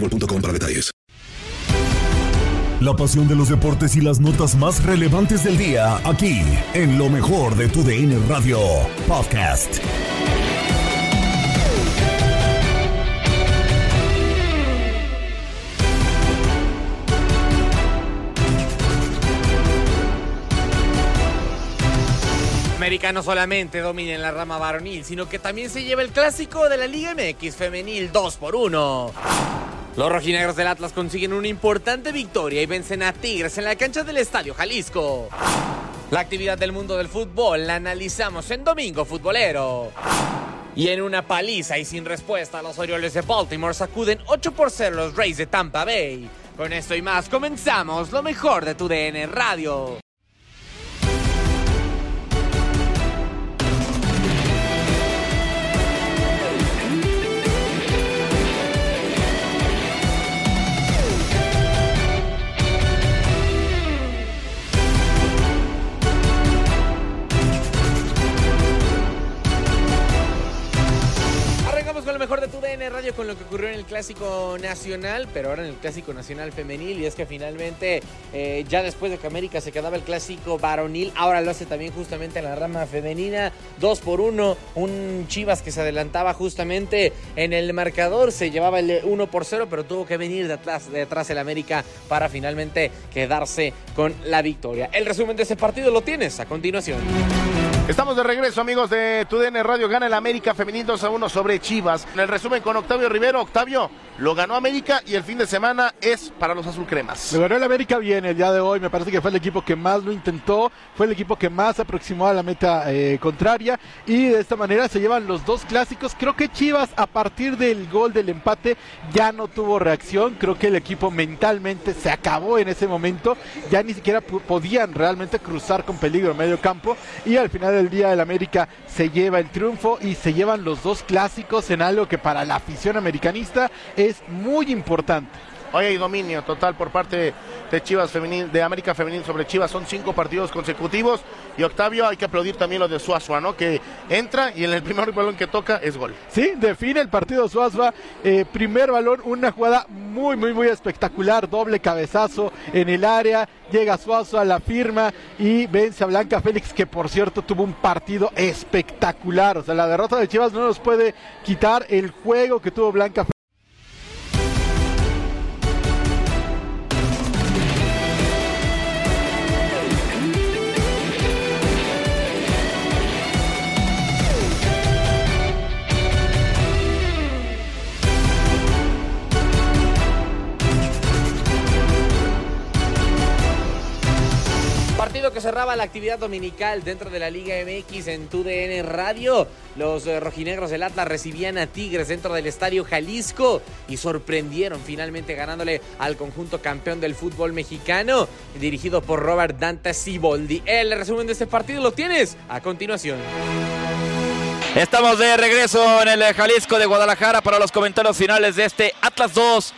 boostmobile.com para detalles. La pasión de los deportes y las notas más relevantes del día, aquí, en lo mejor de tu DN Radio Podcast. América no solamente domina en la rama varonil, sino que también se lleva el clásico de la Liga MX femenil 2 por 1. Los rojinegros del Atlas consiguen una importante victoria y vencen a Tigres en la cancha del Estadio Jalisco. La actividad del mundo del fútbol la analizamos en Domingo Futbolero. Y en una paliza y sin respuesta, los Orioles de Baltimore sacuden 8 por 0 los Rays de Tampa Bay. Con esto y más comenzamos lo mejor de tu DN Radio. Tu DN Radio con lo que ocurrió en el Clásico Nacional, pero ahora en el Clásico Nacional Femenil. Y es que finalmente, eh, ya después de que América se quedaba el Clásico Varonil, ahora lo hace también justamente en la rama femenina. 2 por 1, un Chivas que se adelantaba justamente en el marcador, se llevaba el 1 por 0, pero tuvo que venir de atrás, de atrás el América para finalmente quedarse con la victoria. El resumen de ese partido lo tienes a continuación. Estamos de regreso, amigos de TUDN Radio. Gana el América Femenil 2 a 1 sobre Chivas. En el resumen con Octavio Rivero. Octavio, lo ganó América y el fin de semana es para los azulcremas. Lo ganó el América bien el día de hoy. Me parece que fue el equipo que más lo intentó. Fue el equipo que más aproximó a la meta eh, contraria. Y de esta manera se llevan los dos clásicos. Creo que Chivas, a partir del gol del empate, ya no tuvo reacción. Creo que el equipo mentalmente se acabó en ese momento. Ya ni siquiera podían realmente cruzar con peligro en medio campo. Y al final del día, el América se lleva el triunfo y se llevan los dos clásicos en algo que para la afición americanista es muy importante. Hoy hay dominio total por parte de Chivas Femenil, de América Femenil sobre Chivas. Son cinco partidos consecutivos. Y Octavio, hay que aplaudir también lo de Suazua, ¿no? Que entra y en el primer balón que toca es gol. Sí, define el partido Suazua. Eh, primer balón, una jugada muy, muy, muy espectacular. Doble cabezazo en el área. Llega Suazua, la firma y vence a Blanca Félix, que por cierto tuvo un partido espectacular. O sea, la derrota de Chivas no nos puede quitar el juego que tuvo Blanca Félix. Cerraba la actividad dominical dentro de la Liga MX en TUDN Radio. Los eh, rojinegros del Atlas recibían a Tigres dentro del Estadio Jalisco y sorprendieron finalmente ganándole al conjunto campeón del fútbol mexicano, dirigido por Robert Dante Siboldi. El resumen de este partido lo tienes a continuación. Estamos de regreso en el Jalisco de Guadalajara para los comentarios finales de este Atlas 2,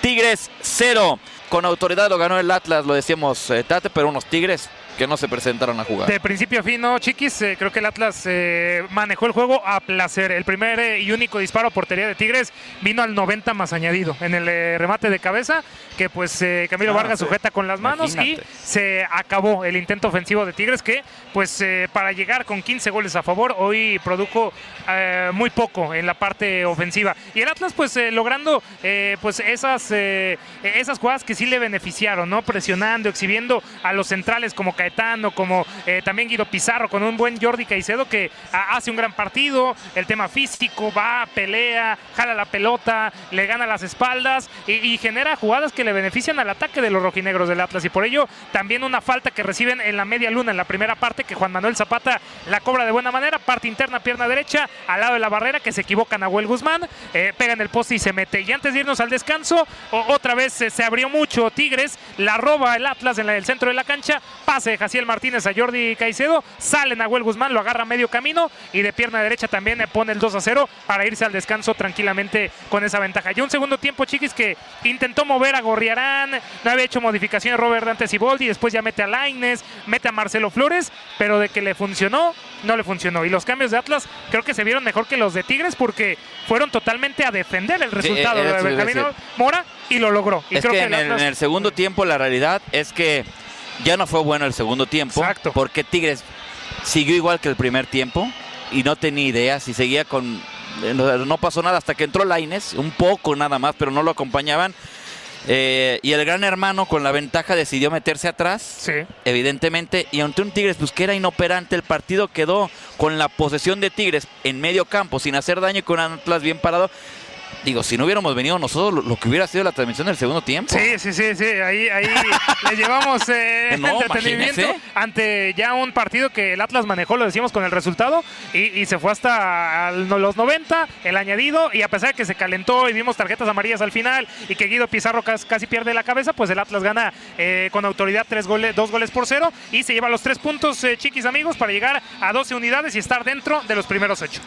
Tigres 0. Con autoridad lo ganó el Atlas, lo decíamos eh, Tate, pero unos Tigres que no se presentaron a jugar. De principio a fin, no, Chiquis, eh, creo que el Atlas eh, manejó el juego a placer. El primer eh, y único disparo a portería de Tigres vino al 90 más añadido en el eh, remate de cabeza, que pues eh, Camilo Ah, Vargas sí. sujeta con las manos Imagínate. y se acabó el intento ofensivo de Tigres que pues eh, para llegar con 15 goles a favor hoy produjo eh, muy poco en la parte ofensiva. Y el Atlas pues eh, logrando eh, pues esas, eh, esas jugadas que sí le beneficiaron, ¿no? Presionando, exhibiendo a los centrales como Caetano, como eh, también Guido Pizarro, con un buen Jordi Caicedo que ah, hace un gran partido, el tema físico, va, pelea, jala la pelota, le gana las espaldas y, genera jugadas que le benefician al ataque de los rojinegros del Atlas. Y por ello también una falta que reciben en la media luna en la primera parte que Juan Manuel Zapata la cobra de buena manera, parte interna, pierna derecha, al lado de la barrera que se equivoca Nahuel Guzmán, eh, pega en el poste y se mete. Y antes de irnos al descanso, o- otra vez eh, se abrió mucho Tigres, la roba el Atlas en la- el centro de la cancha, pase Jaciel Martínez a Jordi Caicedo, sale Nahuel Guzmán, lo agarra a medio camino y de pierna derecha también le pone el 2 a 0 para irse al descanso tranquilamente con esa ventaja. Y un segundo tiempo, chiquis, que intentó mover a Gorriarán, no había hecho modificaciones Robert Dante Siboldi, después ya mete a Laines, mete a Marcelo Flores, pero de que le funcionó, no le funcionó. Y los cambios de Atlas creo que se vieron mejor que los de Tigres porque fueron totalmente a defender el resultado de Benjamín. Mora y lo logró. Y es creo que, que en, el el, Atlas- en el segundo tiempo la realidad es que ya no fue bueno el segundo tiempo. Porque Tigres siguió igual que el primer tiempo y no tenía idea si seguía con... eh, No, pasó nada hasta que entró Laines, un poco nada más, pero no lo acompañaban. Eh, y el gran hermano con la ventaja decidió meterse atrás, evidentemente, y ante un Tigres pues, que era inoperante, el partido quedó con la posesión de Tigres en medio campo, sin hacer daño y con Atlas bien parado. Digo, si no hubiéramos venido nosotros, lo, que hubiera sido la transmisión del segundo tiempo. Sí, sí, sí, sí, ahí, ahí le llevamos eh, No, entretenimiento imagínese. ante ya un partido que el Atlas manejó, lo decimos con el resultado, y, y se fue hasta al- los 90, el añadido, y a pesar de que se calentó y vimos tarjetas amarillas al final y que Guido Pizarro cas- casi pierde la cabeza, pues el Atlas gana eh, con autoridad tres goles, dos goles por cero y se lleva los tres puntos, eh, chiquis amigos, para llegar a 12 unidades y estar dentro de los primeros ocho.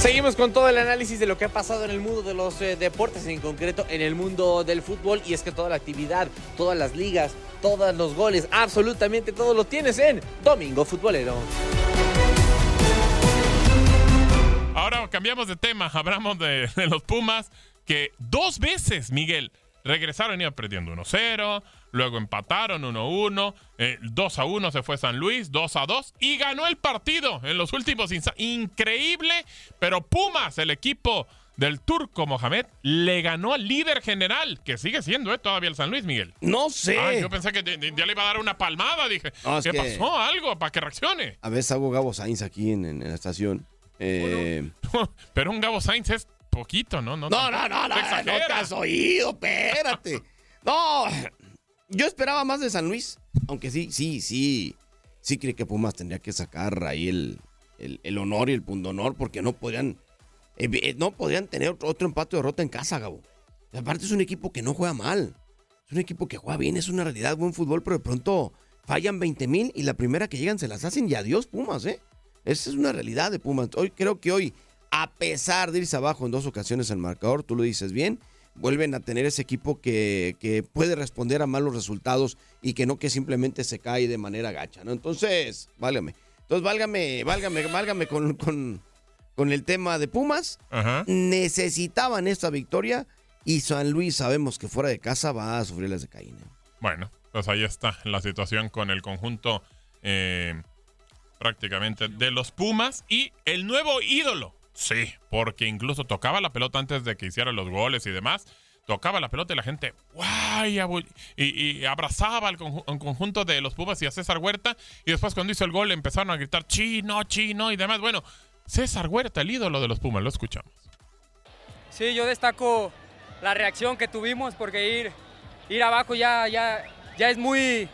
Seguimos con todo el análisis de lo que ha pasado en el mundo de los eh, deportes, en concreto en el mundo del fútbol. Y es que toda la actividad, todas las ligas, todos los goles, absolutamente todo lo tienes en Domingo Futbolero. Ahora cambiamos de tema, hablamos de, de los Pumas, que dos veces, Miguel, regresaron y iban perdiendo 1-0, luego empataron 1-1, eh, 2-1 se fue San Luis, 2-2 y ganó el partido en los últimos instantes. Increíble, pero Pumas, el equipo del turco Mohamed, le ganó al líder general, que sigue siendo eh, todavía el San Luis, Miguel. No sé. Ah, yo pensé que ya le iba a dar una palmada, dije, No, ¿qué que- pasó? Algo para que reaccione. A veces hago Gabo Sainz aquí en, en- la estación. Eh, Pero un Gabo Sainz es poquito, ¿no? No, No, no, no, no, no exagera. te has oído, espérate. No, yo esperaba más de San Luis, aunque sí, sí, sí, sí creo que Pumas tendría que sacar ahí el, el, honor y el pundonor porque no podrían, eh, eh, no podrían tener otro, empate o derrota en casa, Gabo. Aparte es un equipo que no juega mal, es un equipo que juega bien, es una realidad, buen fútbol, pero de pronto fallan 20 mil y la primera que llegan se las hacen y adiós Pumas, ¿eh? Esa es una realidad de Pumas. Hoy creo que hoy, a pesar de irse abajo en dos ocasiones el marcador, tú lo dices bien, vuelven a tener ese equipo que, que puede responder a malos resultados y que no que simplemente se cae de manera gacha, ¿no? Entonces, válgame. Entonces, válgame, válgame, válgame con, con, con el tema de Pumas. Ajá. Necesitaban esta victoria y San Luis sabemos que fuera de casa va a sufrir las de Caín. ¿eh? Bueno, pues ahí está la situación con el conjunto eh, prácticamente de los Pumas y el nuevo ídolo, Sí, porque incluso tocaba la pelota antes de que hiciera los goles y demás. Tocaba la pelota y la gente ¡guay! Y, abrazaba al conjunto de los Pumas y a César Huerta. Y después cuando hizo el gol empezaron a gritar chino, chino y demás. Bueno, César Huerta, el ídolo de los Pumas, lo escuchamos. Sí, yo destaco la reacción que tuvimos porque ir, ir abajo ya, ya, ya es muy,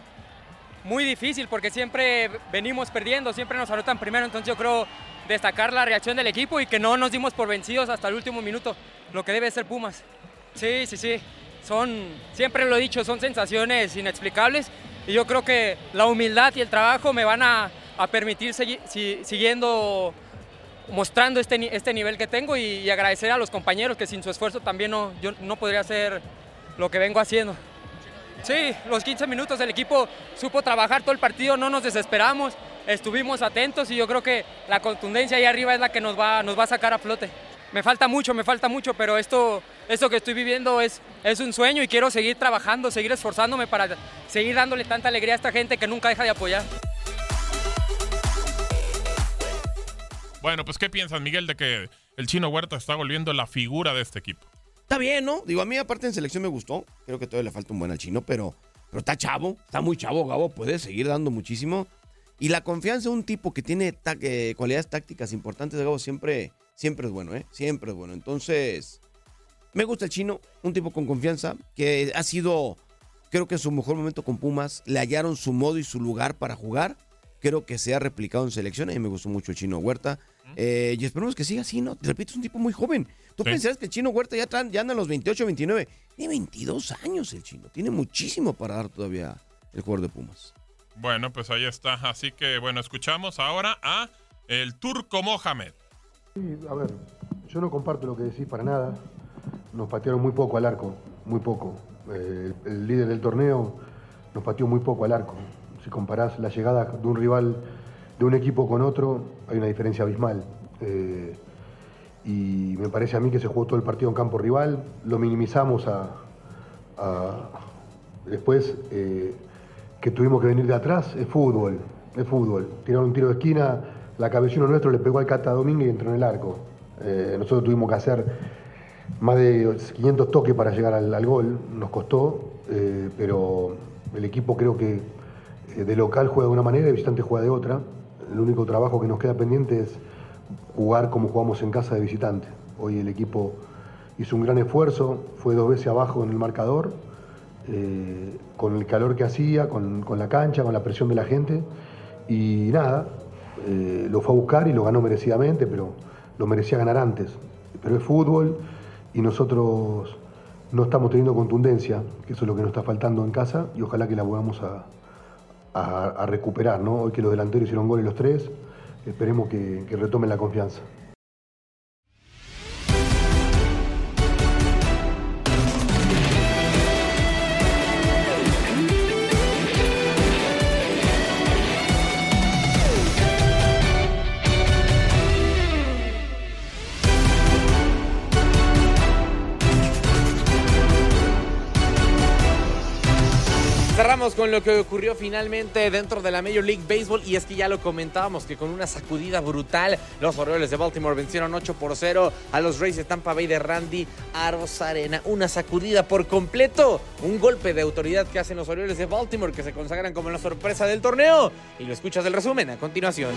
muy difícil porque siempre venimos perdiendo, siempre nos anotan primero, entonces yo creo destacar la reacción del equipo y que no nos dimos por vencidos hasta el último minuto, lo que debe ser Pumas. Sí, sí, sí, son, siempre lo he dicho, son sensaciones inexplicables y yo creo que la humildad y el trabajo me van a, permitir seguir siguiendo mostrando este, este nivel que tengo y, agradecer a los compañeros que sin su esfuerzo también no, yo no podría hacer lo que vengo haciendo. Sí, los 15 minutos el equipo supo trabajar todo el partido, no nos desesperamos, estuvimos atentos y yo creo que la contundencia ahí arriba es la que nos va, nos va a sacar a flote. Me falta mucho, me falta mucho, pero esto, esto que estoy viviendo es, es un sueño y quiero seguir trabajando, seguir esforzándome para seguir dándole tanta alegría a esta gente que nunca deja de apoyar. Bueno, pues ¿qué piensas, Miguel, de que el chino Huerta está volviendo la figura de este equipo? Está bien, ¿no? Digo, a mí aparte en selección me gustó. Creo que todavía le falta un buen al chino, pero, pero está chavo, está muy chavo, Gabo, puede seguir dando muchísimo. Y la confianza de un tipo que tiene eh, cualidades tácticas importantes, Gabo, siempre, siempre es bueno, ¿eh? Siempre es bueno. Entonces, me gusta el chino, un tipo con confianza, que ha sido, creo que en su mejor momento con Pumas, le hallaron su modo y su lugar para jugar. Creo que se ha replicado en selección. y me gustó mucho el chino Huerta. Eh, y esperemos que siga así, ¿no? Te repito, es un tipo muy joven. Tú pensarás que el chino Huerta ya, ya anda a los 28, 29. Tiene 22 años el chino. Tiene muchísimo para dar todavía el jugador de Pumas. Bueno, pues ahí está. Así que, bueno, escuchamos ahora a el turco Mohamed. Sí, a ver, yo no comparto lo que decís para nada. Nos patearon muy poco al arco, muy poco. Eh, el líder del torneo nos pateó muy poco al arco. Si comparás la llegada de un rival de un equipo con otro hay una diferencia abismal. Eh, y me parece a mí que se jugó todo el partido en campo rival, lo minimizamos a, después eh, que tuvimos que venir de atrás, es fútbol, es fútbol. Tiraron un tiro de esquina, la cabellera nuestro le pegó al Cata Domínguez y entró en el arco. Eh, nosotros tuvimos que hacer más de 500 toques para llegar al, gol, nos costó, pero el equipo creo que de local juega de una manera y visitante juega de otra. El único trabajo que nos queda pendiente es jugar como jugamos en casa de visitante. Hoy el equipo hizo un gran esfuerzo, fue dos veces abajo en el marcador, eh, con el calor que hacía, con, la cancha, con la presión de la gente, y nada, eh, lo fue a buscar y lo ganó merecidamente, pero lo merecía ganar antes. Pero es fútbol y nosotros no estamos teniendo contundencia, que eso es lo que nos está faltando en casa, y ojalá que la podamos a, a, recuperar, ¿no? Hoy que los delanteros hicieron goles los tres, esperemos que, que retomen la confianza. Con lo que ocurrió finalmente dentro de la Major League Baseball y es que ya lo comentábamos que con una sacudida brutal los Orioles de Baltimore vencieron 8 por 0 a los Rays de Tampa Bay de Randy Arena. Una sacudida por completo, un golpe de autoridad que hacen los Orioles de Baltimore que se consagran como la sorpresa del torneo y lo escuchas del resumen a continuación.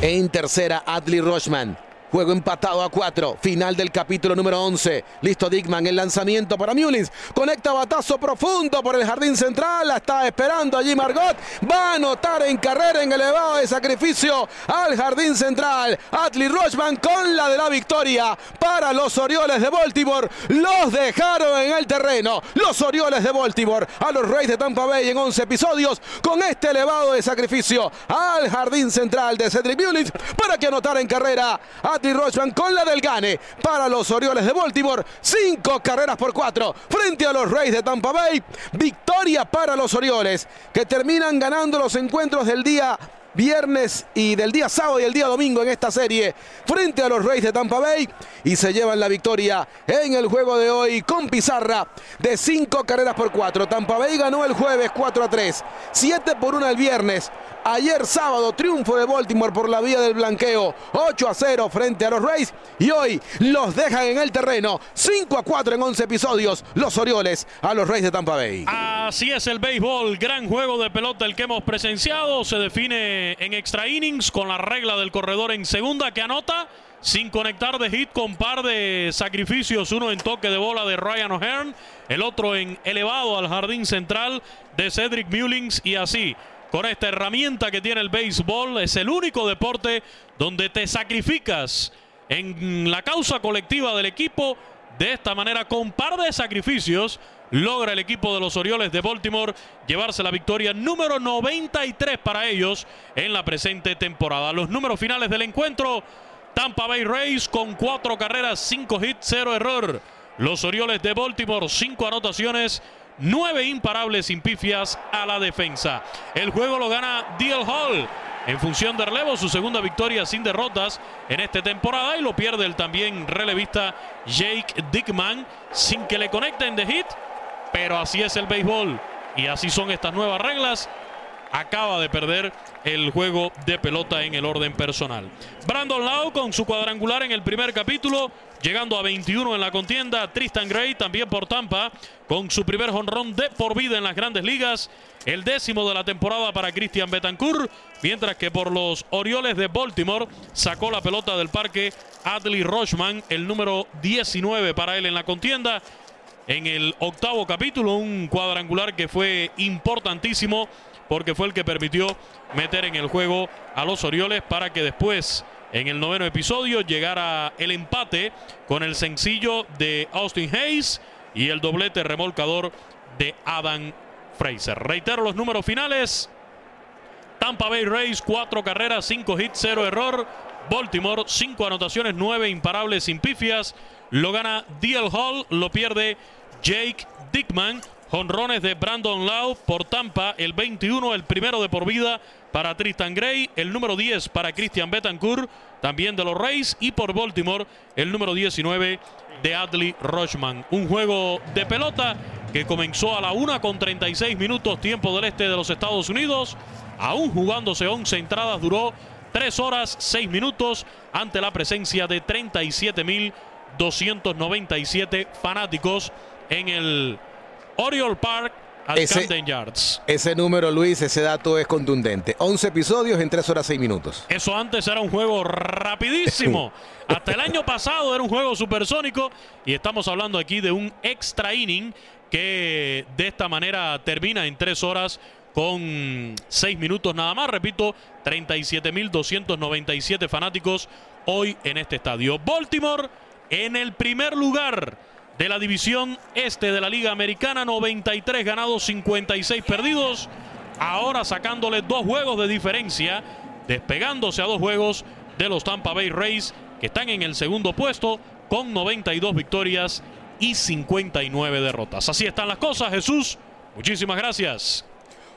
En tercera, Adley Rochman Juego empatado a cuatro. Final del capítulo número 11. Listo Dickman. El lanzamiento para Mullins. Conecta batazo profundo por el jardín central. La está esperando allí Margot. Va a anotar en carrera en elevado de sacrificio al jardín central. Atli Rochman con la de la victoria para los Orioles de Baltimore. Los dejaron en el terreno. Los Orioles de Baltimore a los Reyes de Tampa Bay en 11 episodios con este elevado de sacrificio al jardín central de Cedric Mullins para que anotara en carrera. Patty Rochman con la del Gane para los Orioles de Baltimore. Cinco carreras por cuatro frente a los Rays de Tampa Bay. Victoria para los Orioles que terminan ganando los encuentros del día viernes y del día sábado y el día domingo en esta serie frente a los Rays de Tampa Bay y se llevan la victoria en el juego de hoy con pizarra de cinco carreras por cuatro. Tampa Bay ganó el jueves 4 a 3, 7 por 1 el viernes Ayer sábado, triunfo de Baltimore por la vía del blanqueo. 8 a 0 frente a los Rays. Y hoy los dejan en el terreno. 5 a 4 en 11 episodios. Los Orioles a los Rays de Tampa Bay. Así es el béisbol. Gran juego de pelota el que hemos presenciado. Se define en extra innings con la regla del corredor en segunda que anota sin conectar de hit con par de sacrificios, uno en toque de bola de Ryan O'Hearn, el otro en elevado al jardín central de Cedric Mullings y así. Con esta herramienta que tiene el béisbol, es el único deporte donde te sacrificas en la causa colectiva del equipo. De esta manera, con par de sacrificios, logra el equipo de los Orioles de Baltimore llevarse la victoria número 93 para ellos en la presente temporada. Los números finales del encuentro. Tampa Bay Rays con cuatro carreras, cinco hits, cero error. Los Orioles de Baltimore, cinco anotaciones, nueve imparables sin pifias a la defensa. El juego lo gana Deal Hall en función de relevo, su segunda victoria sin derrotas en esta temporada y lo pierde el también relevista Jake Dickman sin que le conecten de hit, pero así es el béisbol y así son estas nuevas reglas acaba de perder el juego de pelota en el orden personal. Brandon Lau con su cuadrangular en el primer capítulo, llegando a 21 en la contienda. Tristan Gray también por Tampa con su primer jonrón de por vida en las grandes ligas. El décimo de la temporada para Christian Betancourt, mientras que por los Orioles de Baltimore sacó la pelota del parque Adley Rochman, el número 19 para él en la contienda. En el octavo capítulo, un cuadrangular que fue importantísimo porque fue el que permitió meter en el juego a los Orioles para que después en el noveno episodio llegara el empate con el sencillo de Austin Hayes y el doblete remolcador de Adam Fraser. Reitero los números finales. Tampa Bay Rays, cuatro carreras, cinco hits, cero error. Baltimore, cinco anotaciones, nueve imparables sin pifias. Lo gana Deal Hall, lo pierde Jake Dickman. Jonrones de Brandon Lau por Tampa, el 21, el primero de por vida para Tristan Gray, el número 10 para Christian Betancourt, también de los Rays, y por Baltimore, el número 19 de Adley Rochman. Un juego de pelota que comenzó a la 1 con 36 minutos, tiempo del este de los Estados Unidos, aún jugándose 11 entradas, duró 3 horas 6 minutos ante la presencia de 37.297 fanáticos en el Oriole Park al ese, Camden Yards. Ese número, Luis, ese dato es contundente. 11 episodios en 3 horas 6 minutos. Eso antes era un juego rapidísimo. Hasta el año pasado era un juego supersónico y estamos hablando aquí de un extra inning que de esta manera termina en 3 horas con 6 minutos nada más. Repito, 37.297 fanáticos hoy en este estadio. Baltimore en el primer lugar de la división este de la Liga Americana, 93 ganados, 56 perdidos. Ahora sacándole dos juegos de diferencia, despegándose a dos juegos de los Tampa Bay Rays, que están en el segundo puesto con 92 victorias y 59 derrotas. Así están las cosas, Jesús. Muchísimas gracias.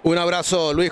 Un abrazo, Luis.